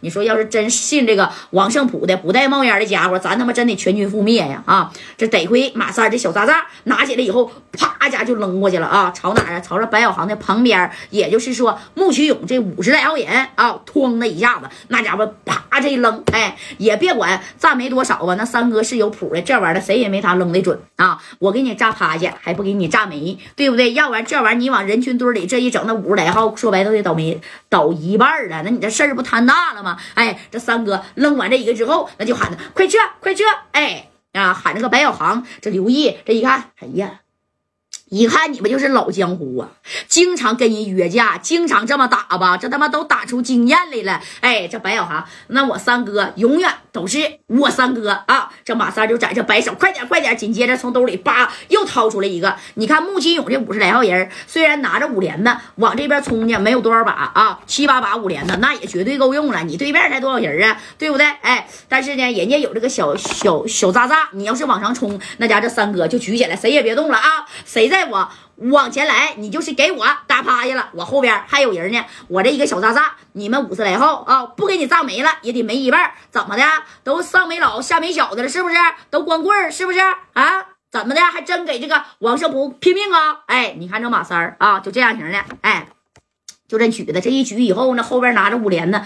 你说要是真信这个王胜普的不带冒烟的家伙，咱他妈真得全军覆灭呀！啊，这得亏马三这小渣渣拿起来以后，啪家就扔过去了啊！朝哪啊？朝着白小航的旁边，也就是说穆启勇这五十来号人啊，咣的一下子，那家伙啪这一扔，哎，也别管炸没多少吧，那三哥是有谱的，这玩意儿谁也没他扔的准啊！我给你炸趴下，还不给你炸没，对不对？要不然这玩意儿你往人群堆里这一整，那五十来号说白都得倒霉倒一半了，那你这事儿不摊大了吗？哎，这三哥扔完这一个之后，那就喊他快撤，快撤！哎啊，喊这个白小航，这刘毅这一看，哎呀。一看你们就是老江湖啊，经常跟人约架，经常这么打吧，这他妈都打出经验来了。哎，这白小航，那我三哥永远都是我三哥啊！这马三就在这摆手，快点快点！紧接着从兜里叭又掏出来一个，你看穆金勇这五十来号人，虽然拿着五连子往这边冲去，没有多少把啊，七八把五连子那也绝对够用了。你对面才多少人啊？对不对？哎，但是呢，人家有这个小小小渣渣，你要是往上冲，那家这三哥就举起来，谁也别动了啊！谁在？我往前来，你就是给我打趴下了。我后边还有人呢，我这一个小渣渣，你们五十来号啊，不给你炸没了也得没一半。怎么的？都上没老下没小的了，是不是？都光棍是不是？啊？怎么的？还真给这个王胜普拼命啊？哎，你看这马三儿啊，就这样型的，哎，就这举的，这一举以后呢，后边拿着五连子。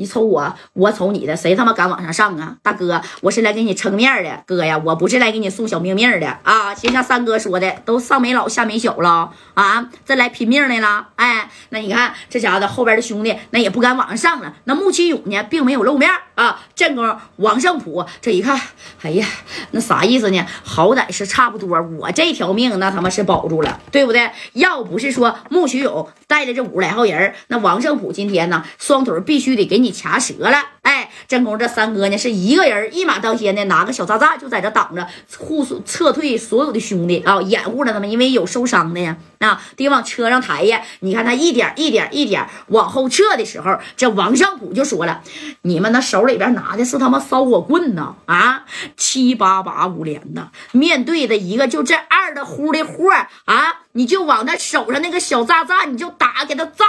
你瞅我，我瞅你的，谁他妈敢往上上啊？大哥，我是来给你撑面的，哥呀，我不是来给你送小命命的啊！就像三哥说的，都上没老下没小了啊，这来拼命来了。哎，那你看这家伙后边的兄弟，那也不敢往上上了。那穆启勇呢，并没有露面啊。正宫王胜普这一看，哎呀，那啥意思呢？好歹是差不多，我这条命那他妈是保住了，对不对？要不是说穆启勇带着这五十来号人，那王胜普今天呢，双腿必须得给你。掐折了，哎，真宫这三哥呢是一个人一马当先的，拿个小炸炸就在这挡着，护撤退所有的兄弟啊，掩护着他们，因为有受伤的呀，啊，得往车上抬呀。你看他一点一点一点往后撤的时候，这王尚普就说了：“你们那手里边拿的是他妈烧火棍呢？啊，七八把五连的，面对的一个就这二的呼的货啊。”你就往他手上那个小炸炸，你就打给他炸，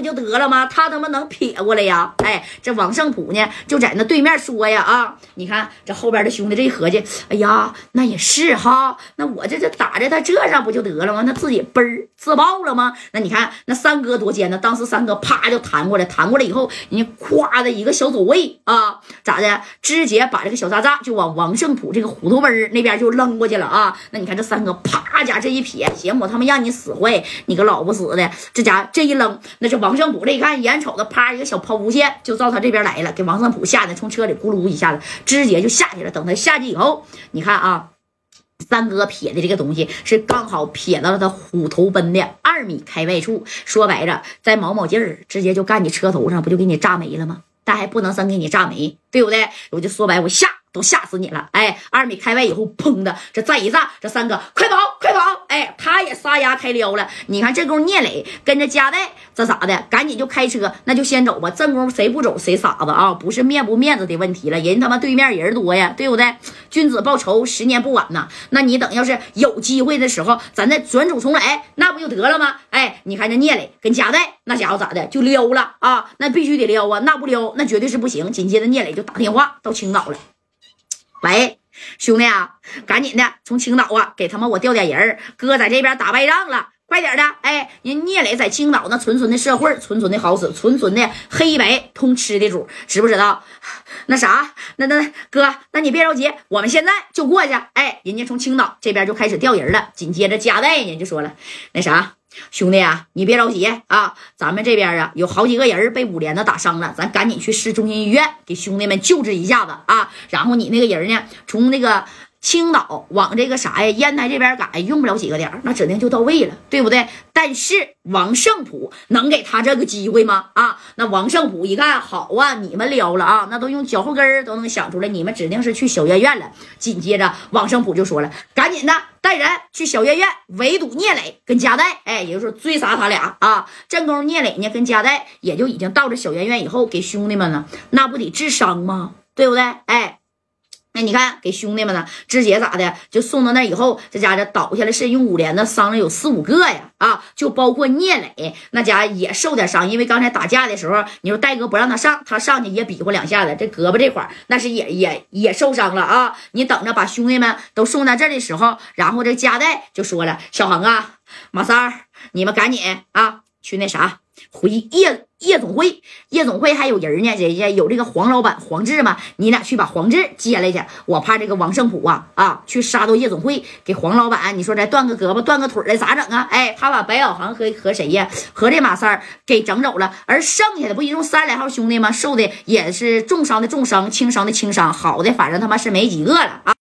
不就得了吗？他他妈能撇过来呀？哎，这王胜普呢，就在那对面说呀啊！你看这后边的兄弟这一合计，哎呀，那也是哈，那我这这打在他这上不就得了吗？那自己嘣儿自爆了吗？那你看那三哥多尖呢！当时三哥啪就弹过来，弹过来以后，人家咵的一个小走位啊，咋的？直接把这个小渣渣就往王胜普这个虎头门那边就扔过去了啊！那你看这三哥啪家这一撇，行，我他妈。让你死坏，你个老不死的！这家这一扔，那是王王胜普这一看，眼瞅着啪一个小抛物线就照他这边来了，给王胜普吓得从车里咕噜一下子，直接就下去了。等他下去以后，你看啊，三哥撇的这个东西是刚好撇到了他虎头奔的二米开外处，说白了，在毛毛劲儿，直接就干你车头上，不就给你炸没了吗？但还不能真给你炸没，对不对？我就说白，我吓。都吓死你了！哎，二米开外以后，砰的，这再一炸，这三哥快跑，快跑！哎，他也撒丫开撩了。你看这功夫，聂磊跟着加代，这咋的？赶紧就开车，那就先走吧。正功夫谁不走谁傻子啊！不是面不面子的问题了，人他妈对面人多呀，对不对？君子报仇，十年不晚呐。那你等要是有机会的时候，咱再转祖重来，那不就得了吗？哎，你看这聂磊跟加代那家伙咋的，就撩了啊？那必须得撩啊！那不撩，那绝对是不行。紧接着聂磊就打电话到青岛了。喂，兄弟啊，赶紧的从青岛啊，给他们我调点人儿哥在这边打败仗了，快点的！哎，人聂磊在青岛那纯纯的社会，纯纯的好使，纯纯的黑白通吃的主，知不知道？那啥，那那哥，那你别着急，我们现在就过去。哎，人家从青岛这边就开始调人了。紧接着加代呢就说了，那啥。兄弟啊，你别着急啊，咱们这边啊有好几个人被五连子打伤了，咱赶紧去市中心医院给兄弟们救治一下子啊。然后你那个人呢，从那个青岛往这个啥呀烟台这边赶，用不了几个点那指定就到位了，对不对？但是王胜普能给他这个机会吗？啊，那王胜普一看好啊，你们撩了啊，那都用脚后跟都能想出来，你们指定是去小院院了。紧接着王胜普就说了，赶紧的。带人去小院院围堵聂磊跟加代，哎，也就是说追杀他俩啊。正宫聂磊呢跟加代也就已经到了小院院以后，给兄弟们呢，那不得治伤吗？对不对？哎，那你看，给兄弟们呢，直接咋的，就送到那以后，这家伙倒下来是用五连的伤了有四五个呀，啊，就包括聂磊那家也受点伤，因为刚才打架的时候，你说戴哥不让他上，他上去也比划两下子，这胳膊这块那是也也也受伤了啊。你等着把兄弟们都送到这的时候，然后这加代就说了：“小恒啊，马三儿，你们赶紧啊，去那啥。”回夜夜总会，夜总会还有人呢，人家有这个黄老板黄志嘛？你俩去把黄志接来去，我怕这个王胜普啊啊去杀到夜总会，给黄老板，你说再断个胳膊断个腿的咋整啊？哎，他把白小航和和谁呀，和这马三给整走了，而剩下的不一共三十来号兄弟吗？受的也是重伤的重伤，轻伤的轻伤，好的反正他妈是没几个了啊。